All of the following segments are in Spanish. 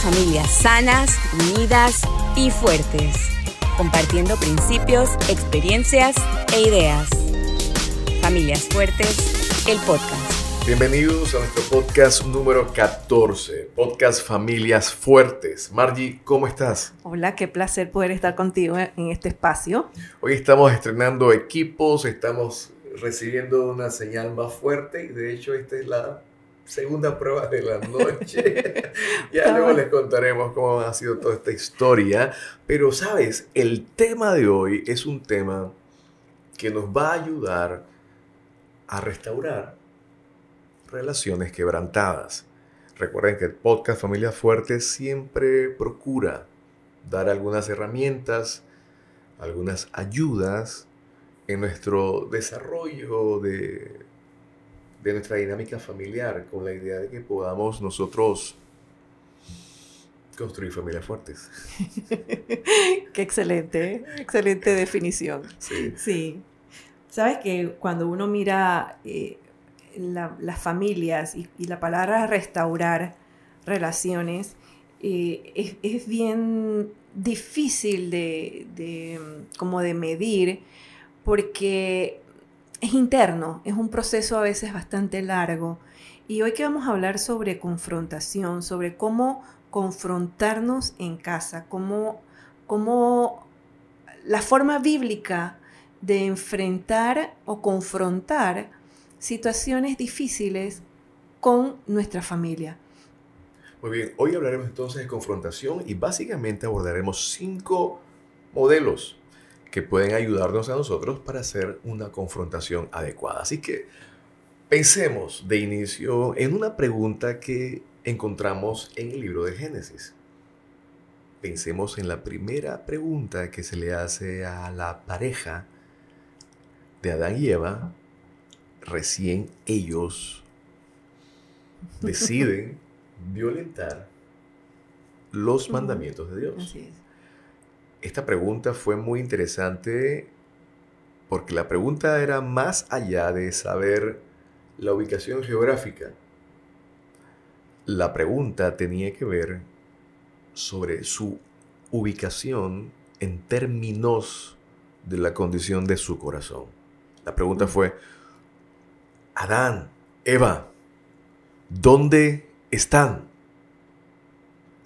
familias sanas, unidas y fuertes, compartiendo principios, experiencias e ideas. Familias Fuertes, el podcast. Bienvenidos a nuestro podcast número 14, podcast Familias Fuertes. Margie, ¿cómo estás? Hola, qué placer poder estar contigo en este espacio. Hoy estamos estrenando equipos, estamos recibiendo una señal más fuerte y de hecho esta es la segunda prueba de la noche. ya luego les contaremos cómo ha sido toda esta historia. Pero sabes, el tema de hoy es un tema que nos va a ayudar a restaurar relaciones quebrantadas. Recuerden que el podcast Familia Fuerte siempre procura dar algunas herramientas, algunas ayudas en nuestro desarrollo de de nuestra dinámica familiar, con la idea de que podamos nosotros construir familias fuertes. Qué excelente, excelente definición. Sí. sí. Sabes que cuando uno mira eh, las familias y, la palabra restaurar relaciones, eh, es, bien difícil de, de, como de medir porque es interno, es un proceso a veces bastante largo. Y hoy que vamos a hablar sobre confrontación, sobre cómo confrontarnos en casa, cómo, cómo la forma bíblica de enfrentar o confrontar situaciones difíciles con nuestra familia. Muy bien, hoy hablaremos entonces de confrontación y básicamente abordaremos cinco modelos que pueden ayudarnos a nosotros para hacer una confrontación adecuada. Así que pensemos de inicio en una pregunta que encontramos en el libro de Génesis. Pensemos en la primera pregunta que se le hace a la pareja de Adán y Eva, recién ellos deciden violentar los mandamientos de Dios. Esta pregunta fue muy interesante porque la pregunta era más allá de saber la ubicación geográfica. La pregunta tenía que ver sobre su ubicación en términos de la condición de su corazón. La pregunta fue, Adán, Eva, ¿dónde están?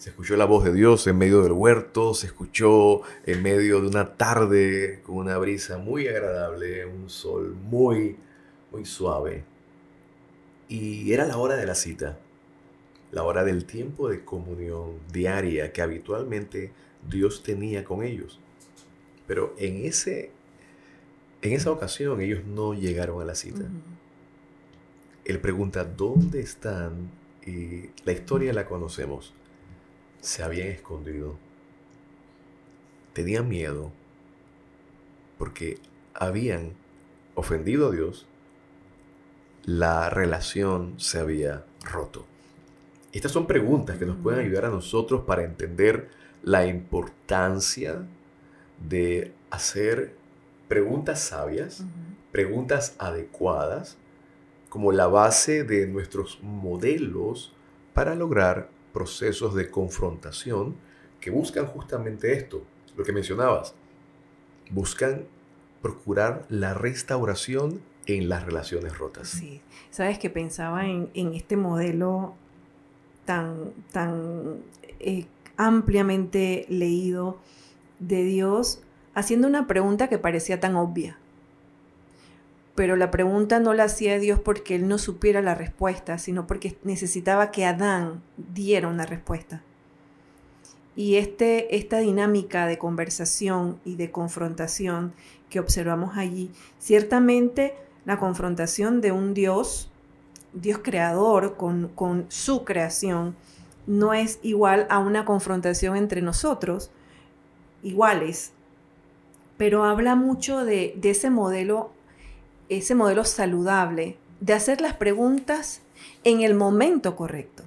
Se escuchó la voz de Dios en medio del huerto, se escuchó en medio de una tarde con una brisa muy agradable, un sol muy, muy suave. Y era la hora de la cita, la hora del tiempo de comunión diaria que habitualmente Dios tenía con ellos. Pero en, ese, en esa ocasión ellos no llegaron a la cita. Él pregunta, ¿dónde están? Y la historia la conocemos se habían escondido. Tenían miedo porque habían ofendido a Dios. La relación se había roto. Estas son preguntas que nos pueden ayudar a nosotros para entender la importancia de hacer preguntas sabias, preguntas adecuadas, como la base de nuestros modelos para lograr procesos de confrontación que buscan justamente esto, lo que mencionabas. Buscan procurar la restauración en las relaciones rotas. Sí, sabes que pensaba en, este modelo tan, tan eh, ampliamente leído de Dios haciendo una pregunta que parecía tan obvia pero la pregunta no la hacía Dios porque él no supiera la respuesta, sino porque necesitaba que Adán diera una respuesta. Y este, esta dinámica de conversación y de confrontación que observamos allí, ciertamente la confrontación de un Dios, Dios creador con, con su creación, no es igual a una confrontación entre nosotros, iguales, pero habla mucho de, de ese modelo ese modelo saludable de hacer las preguntas en el momento correcto.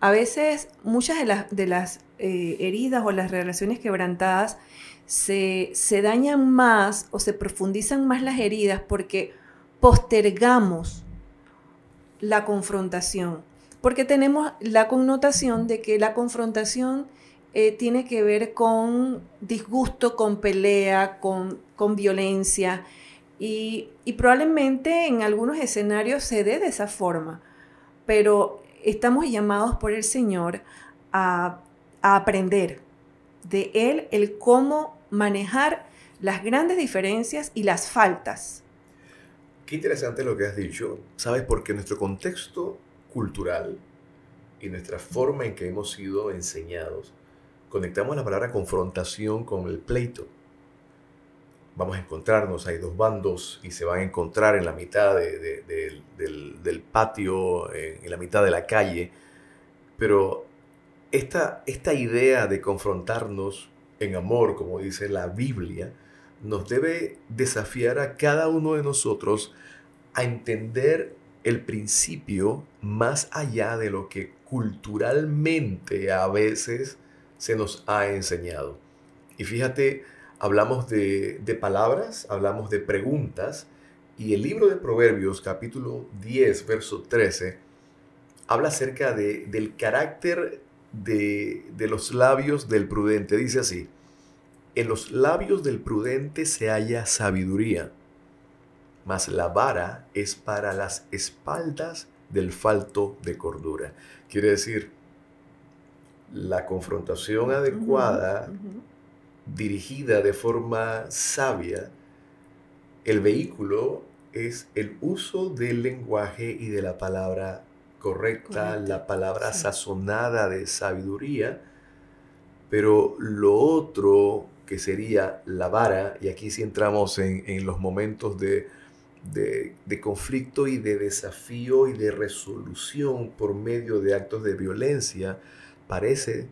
A veces muchas de las, de las eh, heridas o las relaciones quebrantadas se, se dañan más o se profundizan más las heridas porque postergamos la confrontación, porque tenemos la connotación de que la confrontación eh, tiene que ver con disgusto, con pelea, con, con violencia, y, probablemente en algunos escenarios se dé de esa forma, pero estamos llamados por el Señor a, a aprender de Él el cómo manejar las grandes diferencias y las faltas. Qué interesante lo que has dicho, ¿sabes? Porque nuestro contexto cultural y nuestra forma en que hemos sido enseñados, conectamos la palabra confrontación con el pleito. Vamos a encontrarnos, hay dos bandos y se van a encontrar en la mitad del, patio, en, la mitad de la calle, pero esta, esta idea de confrontarnos en amor, como dice la Biblia, nos debe desafiar a cada uno de nosotros a entender el principio más allá de lo que culturalmente a veces se nos ha enseñado. Y fíjate, hablamos de, palabras, hablamos de preguntas, y el libro de Proverbios capítulo 10, verso 13, habla acerca de, del carácter de, de los labios del prudente. Dice así, en los labios del prudente se halla sabiduría mas la vara es para las espaldas del falto de cordura. Quiere decir, la confrontación adecuada, dirigida de forma sabia, el vehículo es el uso del lenguaje y de la palabra correcta, la palabra sazonada de sabiduría, pero lo otro que sería la vara, y aquí sí entramos en los momentos de de, conflicto y de desafío y de resolución por medio de actos de violencia, parece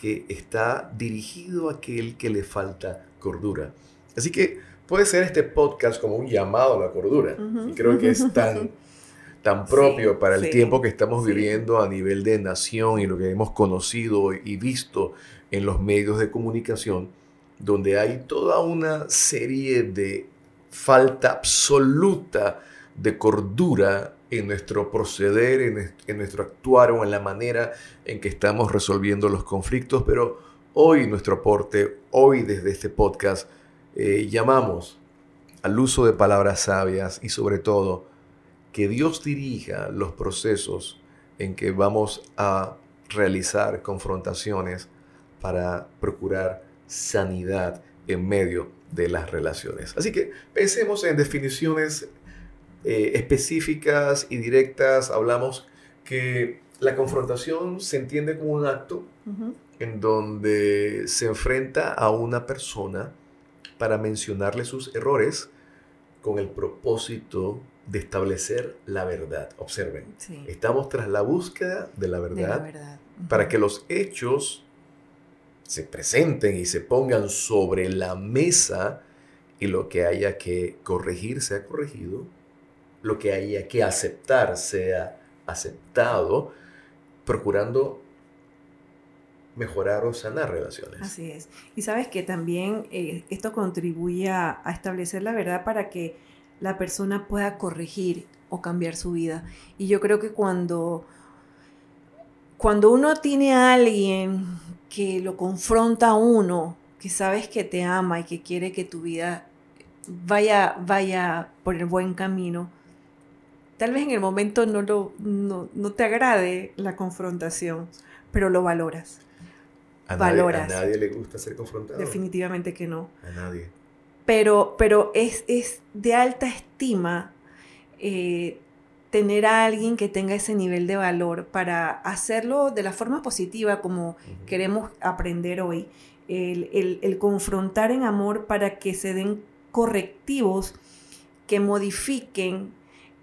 que está dirigido a aquel que le falta cordura. Así que puede ser este podcast como un llamado a la cordura. Y creo que es tan, tan propio para el tiempo que estamos viviendo a nivel de nación y lo que hemos conocido y visto en los medios de comunicación, donde hay toda una serie de falta absoluta de cordura en nuestro proceder, en, nuestro actuar o en la manera en que estamos resolviendo los conflictos, pero hoy nuestro aporte, hoy desde este podcast, eh, llamamos al uso de palabras sabias y sobre todo que Dios dirija los procesos en que vamos a realizar confrontaciones para procurar sanidad en medio de las relaciones. Así que pensemos en definiciones eh, específicas y directas. Hablamos que la confrontación se entiende como un acto en donde se enfrenta a una persona para mencionarle sus errores con el propósito de establecer la verdad. Observen, estamos tras la búsqueda de la verdad, para que los hechos se presenten y se pongan sobre la mesa y lo que haya que corregir sea corregido, lo que haya que aceptar sea aceptado, procurando mejorar o sanar relaciones. Así es. Y sabes que también eh, esto contribuye a, establecer la verdad para que la persona pueda corregir o cambiar su vida. Y yo creo que cuando, cuando uno tiene a alguien que lo confronta a uno, que sabes que te ama y que quiere que tu vida vaya, vaya por el buen camino, tal vez en el momento no, lo, no, te agrade la confrontación, pero lo valoras. A valoras. Nadie, a nadie le gusta ser confrontado. Definitivamente que no. A nadie. Pero, pero es, es de alta estima eh, tener a alguien que tenga ese nivel de valor para hacerlo de la forma positiva como queremos aprender hoy. El, confrontar en amor para que se den correctivos que modifiquen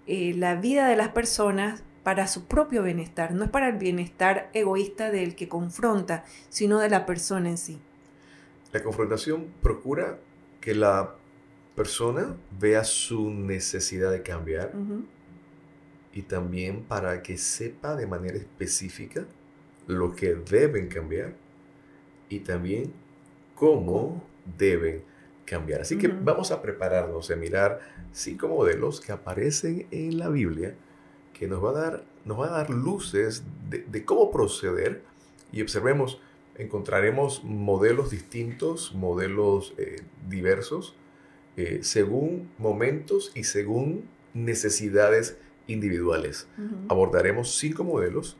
eh, la vida de las personas para su propio bienestar. No es para el bienestar egoísta del que confronta, sino de la persona en sí. La confrontación procura que la persona vea su necesidad de cambiar y también para que sepa de manera específica lo que deben cambiar y también cómo deben cambiar. Así que vamos a prepararnos a mirar cinco modelos que aparecen en la Biblia que nos va a dar, nos va a dar luces de, cómo proceder y observemos, encontraremos modelos distintos, modelos eh, diversos, eh, según momentos y según necesidades individuales. Abordaremos cinco modelos,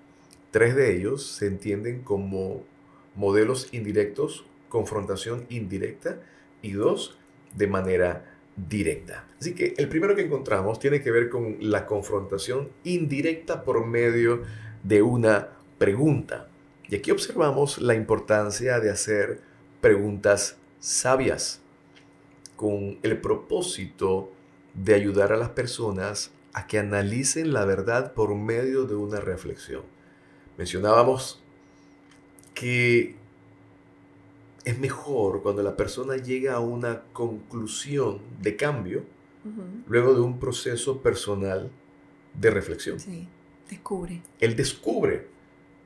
tres de ellos se entienden como modelos indirectos, confrontación indirecta, y dos, de manera directa. Así que el primero que encontramos tiene que ver con la confrontación indirecta por medio de una pregunta. Y aquí observamos la importancia de hacer preguntas sabias con el propósito de ayudar a las personas a que analicen la verdad por medio de una reflexión. Mencionábamos que es mejor cuando la persona llega a una conclusión de cambio luego de un proceso personal de reflexión. Sí, descubre. Él descubre.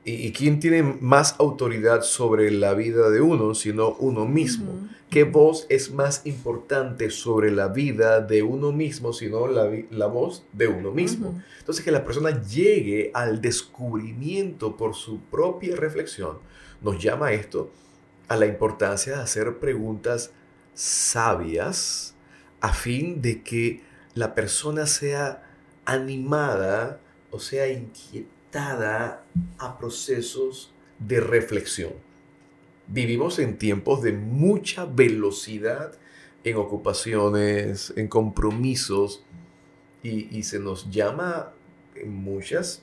¿Y, quién tiene más autoridad sobre la vida de uno sino uno mismo? ¿Qué voz es más importante sobre la vida de uno mismo sino la, la voz de uno mismo? Entonces que la persona llegue al descubrimiento por su propia reflexión nos llama esto a la importancia de hacer preguntas sabias a fin de que la persona sea animada o sea inquietada a procesos de reflexión. Vivimos en tiempos de mucha velocidad en ocupaciones, en compromisos, y, se nos llama en muchas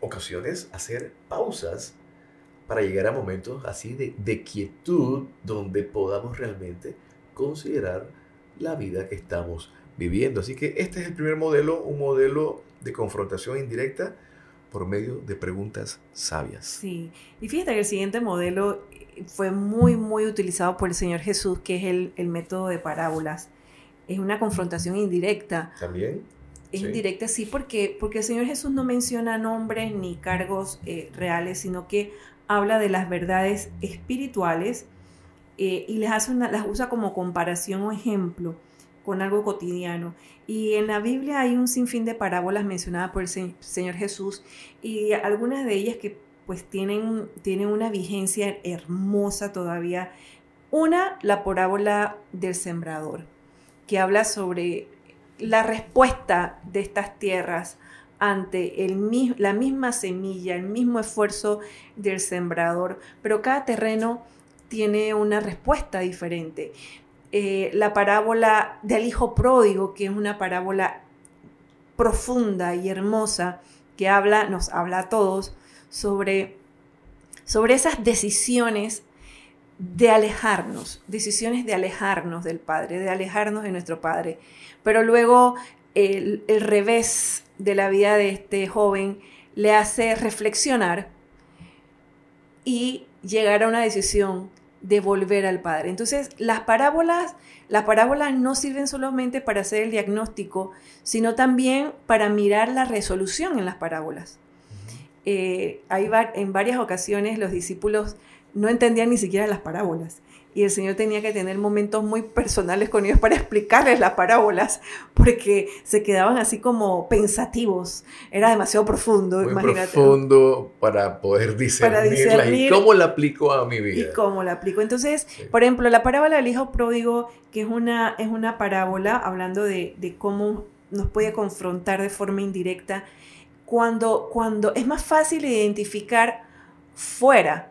ocasiones hacer pausas para llegar a momentos así de, quietud donde podamos realmente considerar la vida que estamos viviendo. Así que este es el primer modelo, un modelo de confrontación indirecta por medio de preguntas sabias. Sí, y fíjate que el siguiente modelo fue muy, muy utilizado por el Señor Jesús, que es el, método de parábolas. Es una confrontación indirecta. También. Es indirecta, sí, porque, porque el Señor Jesús no menciona nombres ni cargos eh, reales, sino que habla de las verdades espirituales eh, y les hace una, las usa como comparación o ejemplo con algo cotidiano. Y en la Biblia hay un sinfín de parábolas mencionadas por el Señor Jesús y algunas de ellas que pues tienen, tienen una vigencia hermosa todavía. Una, la parábola del sembrador, que habla sobre la respuesta de estas tierras ante la misma semilla, el mismo esfuerzo del sembrador, pero cada terreno tiene una respuesta diferente. Eh, la parábola del hijo pródigo, que es una parábola profunda y hermosa, que habla, nos habla a todos sobre, sobre esas decisiones de alejarnos, decisiones de alejarnos del Padre, de alejarnos de nuestro Padre. Pero luego el, el revés de la vida de este joven le hace reflexionar y llegar a una decisión de volver al Padre. Entonces, las parábolas, las parábolas no sirven solamente para hacer el diagnóstico, sino también para mirar la resolución en las parábolas. Eh, en varias ocasiones los discípulos no entendían ni siquiera las parábolas y el Señor tenía que tener momentos muy personales con ellos para explicarles las parábolas, porque se quedaban así como pensativos. Era demasiado profundo, muy profundo para poder discernirla y cómo la aplico a mi vida. Y cómo la aplico. Entonces, por ejemplo, la parábola del hijo pródigo, que es una, es una parábola hablando de, de cómo nos puede confrontar de forma indirecta, cuando, cuando es más fácil identificar fuera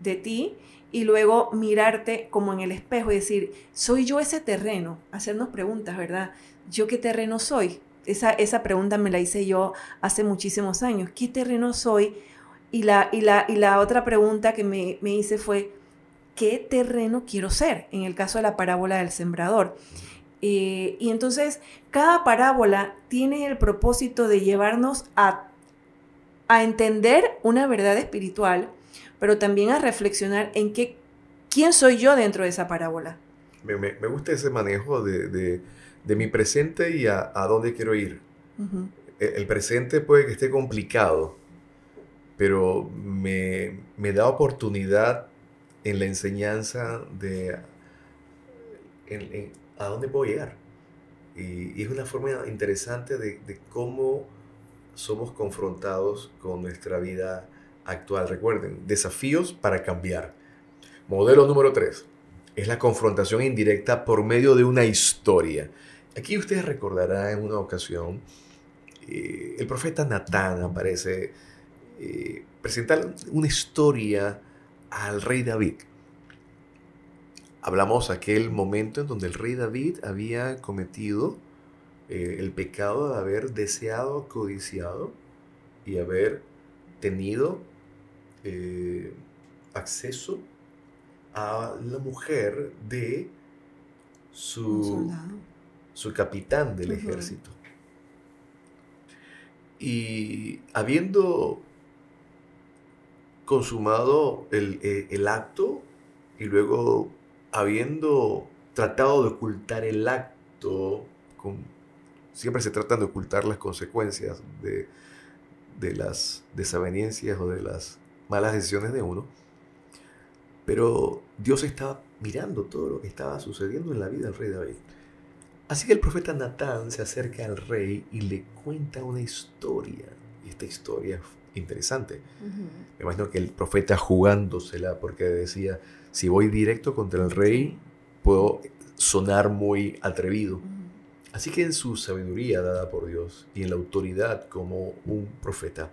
de ti y luego mirarte como en el espejo y decir, ¿soy yo ese terreno? Hacernos preguntas, ¿verdad? ¿Yo qué terreno soy? Esa, esa pregunta me la hice yo hace muchísimos años. ¿Qué terreno soy? Y la, y la, y la otra pregunta que me, me hice fue, ¿qué terreno quiero ser? En el caso de la parábola del sembrador. Eh, y entonces, cada parábola tiene el propósito de llevarnos a, a entender una verdad espiritual pero también a reflexionar en qué, quién soy yo dentro de esa parábola. Me, gusta ese manejo de, mi presente y a, dónde quiero ir. E, el, presente puede que esté complicado, pero me, da oportunidad en la enseñanza de a dónde puedo llegar. Y, es una forma interesante de, de cómo somos confrontados con nuestra vida actual. Recuerden, desafíos para cambiar. Modelo número 3 es la confrontación indirecta por medio de una historia. Aquí ustedes recordarán en una ocasión, eh, el profeta Natán aparece eh, presentar una historia al rey David. Hablamos aquel momento en donde el rey David había cometido eh, el pecado de haber deseado, codiciado y haber tenido eh, acceso a la mujer de su, su capitán del ejército. Y habiendo consumado el, eh, el, acto y luego habiendo tratado de ocultar el acto siempre se tratan de ocultar las consecuencias de, las desavenencias o de las malas decisiones de uno. Pero Dios estaba mirando todo lo que estaba sucediendo en la vida del rey David. Así que el profeta Natán se acerca al rey y le cuenta una historia. Y esta historia es interesante. Me imagino que el profeta jugándosela porque decía, si voy directo contra el rey, puedo sonar muy atrevido. Así que en su sabiduría dada por Dios y en la autoridad como un profeta,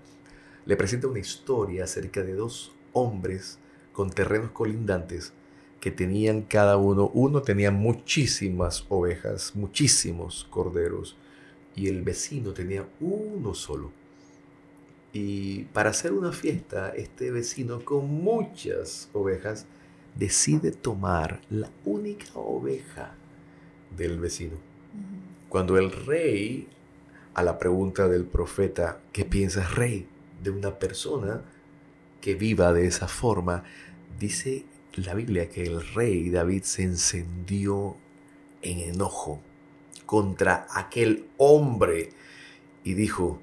le presenta una historia acerca de dos hombres con terrenos colindantes que tenían cada uno, uno tenía muchísimas ovejas, muchísimos corderos, y el vecino tenía uno solo. Y para hacer una fiesta, este vecino con muchas ovejas decide tomar la única oveja del vecino cuando el rey, a la pregunta del profeta, ¿qué piensas rey de una persona que viva de esa forma? Dice la Biblia que el rey David se encendió en enojo contra aquel hombre y dijo,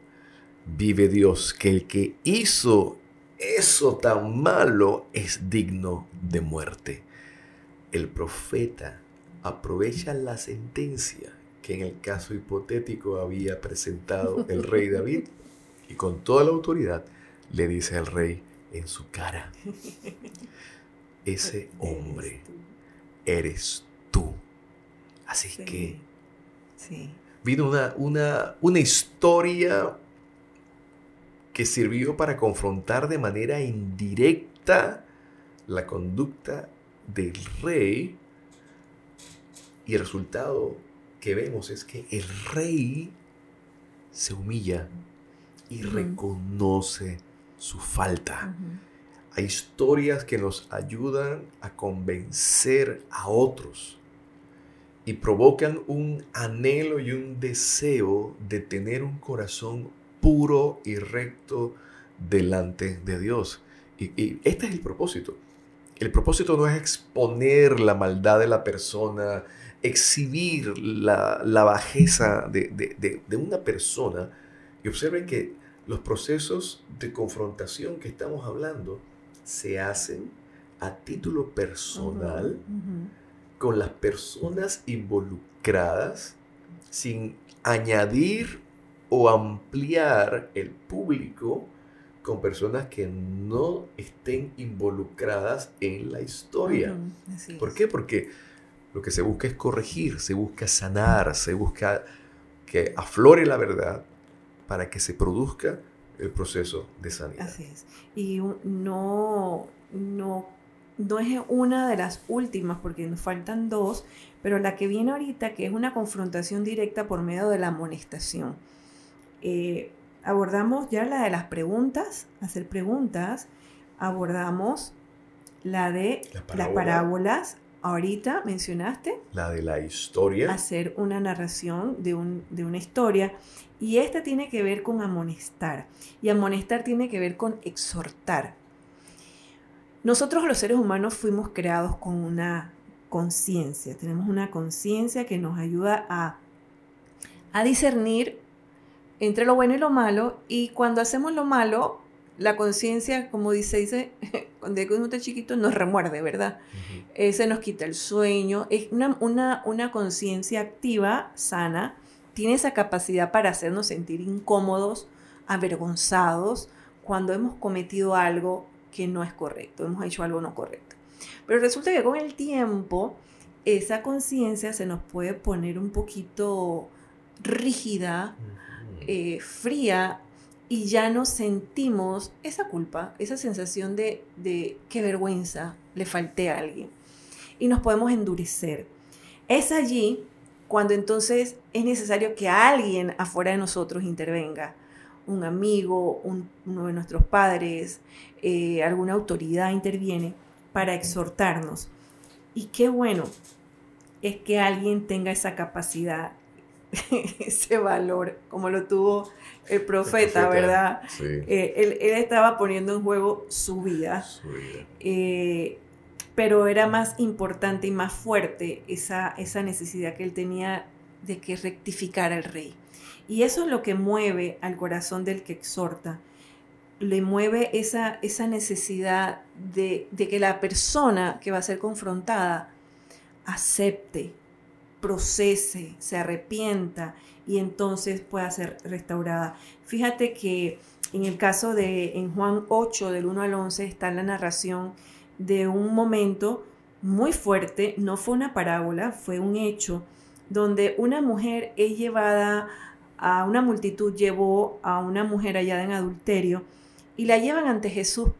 vive Dios, que el que hizo eso tan malo es digno de muerte. El profeta aprovecha la sentencia que en el caso hipotético había presentado el rey David y con toda la autoridad le dice al rey en su cara, ese hombre eres tú. Así que vino una, una, una historia que sirvió para confrontar de manera indirecta la conducta del rey. Y el resultado que vemos es que el rey se humilla y reconoce su falta. Hay historias que nos ayudan a convencer a otros y provocan un anhelo y un deseo de tener un corazón puro y recto delante de Dios. Y, y, este es el propósito. El propósito no es exponer la maldad de la persona, exhibir la, bajeza de, una persona y observen que los procesos de confrontación que estamos hablando se hacen a título personal con las personas involucradas sin añadir o ampliar el público con personas que no estén involucradas en la historia. ¿Por qué? Porque lo que se busca es corregir, se busca sanar, se busca que aflore la verdad para que se produzca el proceso de sanidad. Así es. Y no, no, no es una de las últimas, porque nos faltan dos, pero la que viene ahorita, que es una confrontación directa por medio de la amonestación. Eh, abordamos ya la de las preguntas, hacer preguntas, abordamos la de las parábolas, ahorita mencionaste. La de la historia. Hacer una narración de, una historia. Y esta tiene que ver con amonestar. Y amonestar tiene que ver con exhortar. Nosotros los seres humanos fuimos creados con una conciencia. Tenemos una conciencia que nos ayuda a, a discernir entre lo bueno y lo malo. Y cuando hacemos lo malo, la conciencia, como dice, dice, cuando uno está chiquito, nos remuerde, ¿verdad? Eh, se nos quita el sueño. Es una, una, una conciencia activa, sana, tiene esa capacidad para hacernos sentir incómodos avergonzados cuando hemos cometido algo que no es correcto, hemos hecho algo no correcto. Pero resulta que con el tiempo esa conciencia se nos puede poner un poquito rígida, eh, fría, y ya no sentimos esa culpa, esa sensación de, de qué vergüenza, le falté a alguien. Y nos podemos endurecer. Es allí cuando entonces es necesario que alguien afuera de nosotros intervenga. Un amigo, uno de nuestros padres, eh, alguna autoridad interviene para exhortarnos. Y qué bueno es que alguien tenga esa capacidad, ese valor, como lo tuvo el profeta, ¿verdad? Eh, él, estaba poniendo en juego su vida. Eh, pero era más importante y más fuerte esa, esa necesidad que él tenía de que rectificara el rey. Y eso es lo que mueve al corazón del que exhorta. Le mueve esa, esa necesidad de, de que la persona que va a ser confrontada acepte, procese, se arrepienta y entonces pueda ser restaurada. Fíjate que en el caso de en Juan 8 del 1 al 11 está la narración de un momento muy fuerte, no fue una parábola, fue un hecho, donde una mujer es llevada a una multitud, llevó a una mujer hallada en adulterio y la llevan ante Jesús,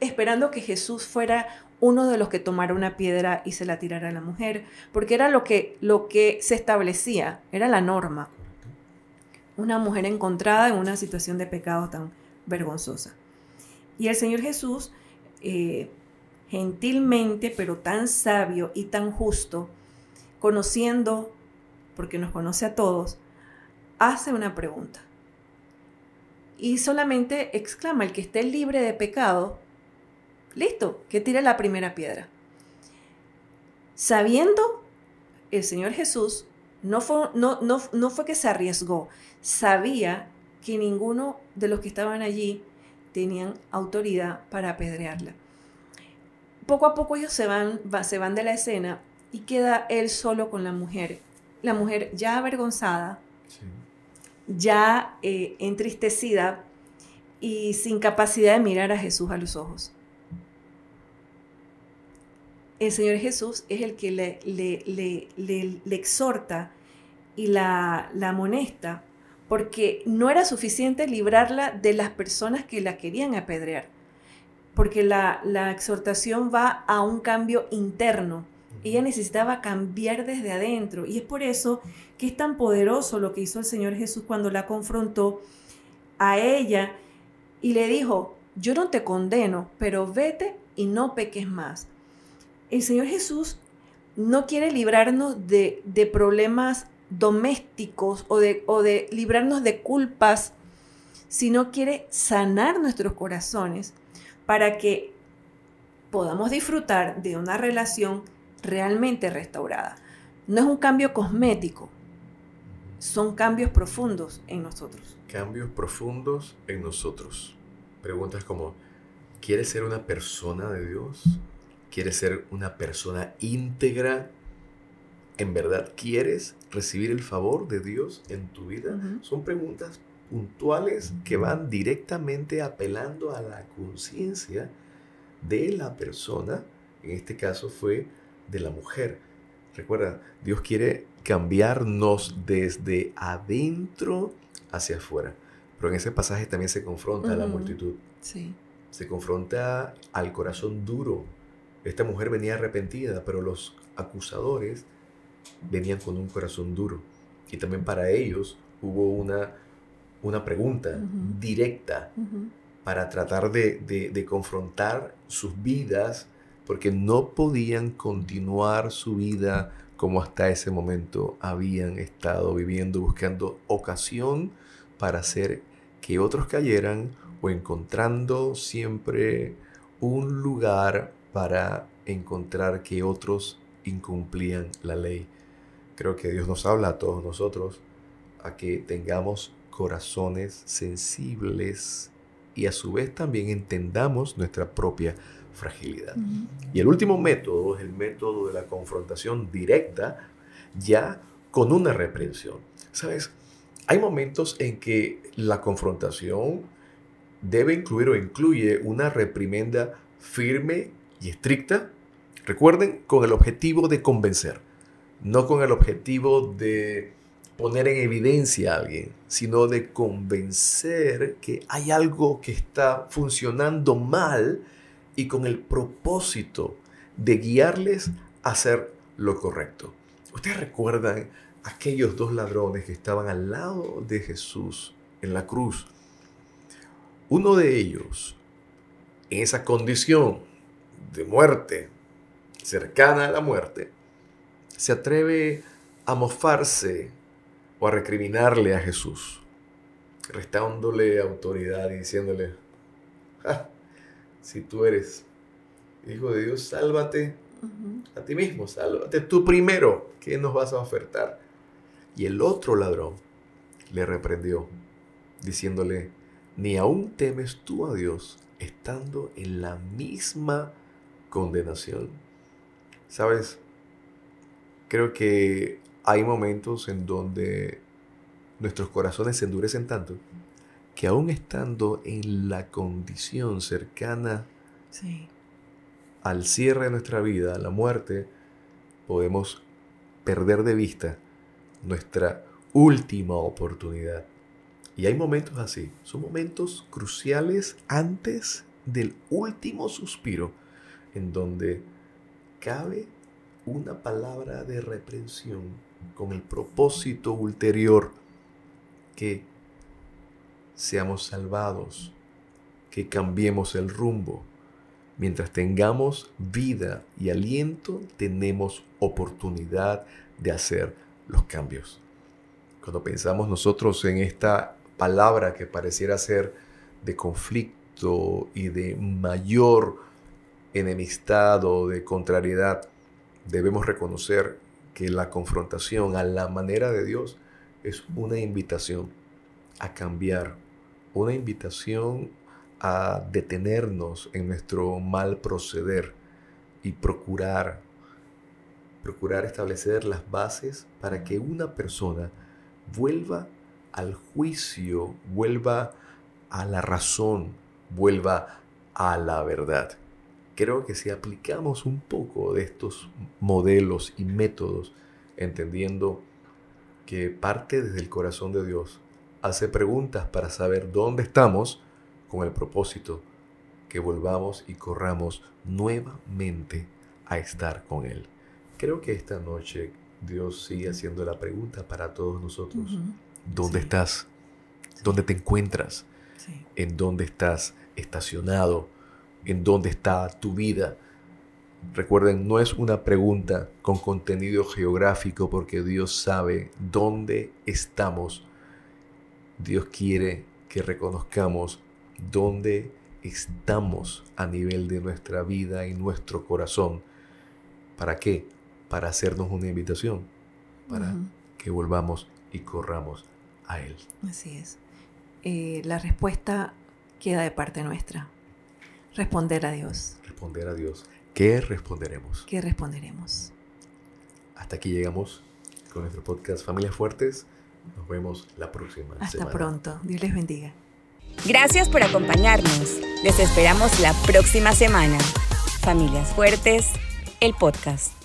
esperando que Jesús fuera uno de los que tomara una piedra y se la tirara a la mujer, porque era lo que, lo que se establecía, era la norma. Una mujer encontrada en una situación de pecado tan vergonzosa. Y el Señor Jesús eh, gentilmente, pero tan sabio y tan justo, conociendo, porque nos conoce a todos, hace una pregunta. Y solamente exclama, el que esté libre de pecado, listo, que tire la primera piedra. Sabiendo, el Señor Jesús no fue, no, no, no fue que se arriesgó, sabía que ninguno de los que estaban allí tenían autoridad para apedrearla poco a poco ellos se van, se van de la escena y queda él solo con la mujer. La mujer ya avergonzada, ya eh, entristecida y sin capacidad de mirar a Jesús a los ojos. El Señor Jesús es el que le, le, exhorta y la, la amonesta porque no era suficiente librarla de las personas que la querían apedrear porque la, exhortación va a un cambio interno. Ella necesitaba cambiar desde adentro y es por eso que es tan poderoso lo que hizo el Señor Jesús cuando la confrontó a ella y le dijo, yo no te condeno, pero vete y no peques más. El Señor Jesús no quiere librarnos de, problemas domésticos o de, o de librarnos de culpas, sino quiere sanar nuestros corazones para que podamos disfrutar de una relación realmente restaurada. No es un cambio cosmético, son cambios profundos en nosotros. Cambios profundos en nosotros. Preguntas como, ¿quieres ser una persona de Dios? ¿Quieres ser una persona íntegra? ¿En verdad quieres recibir el favor de Dios en tu vida? Son preguntas puntuales que van directamente apelando a la conciencia de la persona, en este caso fue de la mujer. Recuerda, Dios quiere cambiarnos desde adentro hacia afuera. Pero en ese pasaje también se confronta a la multitud. Sí. Se confronta al corazón duro. Esta mujer venía arrepentida, pero los acusadores venían con un corazón duro. Y también para ellos hubo una una pregunta directa para tratar de, confrontar sus vidas, porque no podían continuar su vida como hasta ese momento habían estado viviendo, buscando ocasión para hacer que otros cayeran o encontrando siempre un lugar para encontrar que otros incumplían la ley. Creo que Dios nos habla a todos nosotros a que tengamos corazones sensibles y a su vez también entendamos nuestra propia fragilidad. Y el último método es el método de la confrontación directa, ya con una reprensión. ¿Sabes? Hay momentos en que la confrontación debe incluir o incluye una reprimenda firme y estricta. Recuerden, con el objetivo de convencer, no con el objetivo de poner en evidencia a alguien, sino de convencer que hay algo que está funcionando mal y con el propósito de guiarles a hacer lo correcto. Ustedes recuerdan aquellos dos ladrones que estaban al lado de Jesús en la cruz. Uno de ellos, en esa condición de muerte, cercana a la muerte, se atreve a mofarse o a recriminarle a Jesús, restándole autoridad y diciéndole, si tú eres hijo de Dios, sálvate a ti mismo, sálvate tú primero, ¿qué nos vas a ofertar? Y el otro ladrón le reprendió, diciéndole, ni aún temes tú a Dios estando en la misma condenación. Sabes, creo que hay momentos en donde nuestros corazones se endurecen tanto que aún estando en la condición cercana al cierre de nuestra vida, a la muerte, podemos perder de vista nuestra última oportunidad. Y hay momentos así, son momentos cruciales antes del último suspiro, en donde cabe una palabra de reprensión con el propósito ulterior que seamos salvados, que cambiemos el rumbo. Mientras tengamos vida y aliento, tenemos oportunidad de hacer los cambios. Cuando pensamos nosotros en esta palabra que pareciera ser de conflicto y de mayor enemistad o de contrariedad, debemos reconocer que la confrontación a la manera de Dios es una invitación a cambiar una invitación a detenernos en nuestro mal proceder y procurar procurar establecer las bases para que una persona vuelva al juicio, vuelva a la razón, vuelva a la verdad. Creo que si aplicamos un poco de estos modelos y métodos, entendiendo que parte desde el corazón de Dios, hace preguntas para saber dónde estamos con el propósito que volvamos y corramos nuevamente a estar con Él. Creo que esta noche Dios sigue haciendo la pregunta para todos nosotros. ¿Dónde estás? ¿Dónde te encuentras? ¿En dónde estás estacionado? ¿En dónde está tu vida? Recuerden, no es una pregunta con contenido geográfico porque Dios sabe dónde estamos Dios quiere que reconozcamos dónde estamos a nivel de nuestra vida y nuestro corazón. ¿Para qué? Para hacernos una invitación, para que volvamos y corramos a Él. Así es. Eh, la respuesta queda de parte nuestra. Responder a Dios. Responder a Dios. ¿Qué responderemos? ¿Qué responderemos? Hasta aquí llegamos con nuestro podcast Familias Fuertes. Nos vemos la próxima Hasta pronto. Dios les bendiga. Gracias por acompañarnos. Les esperamos la próxima semana. Familias Fuertes, el podcast.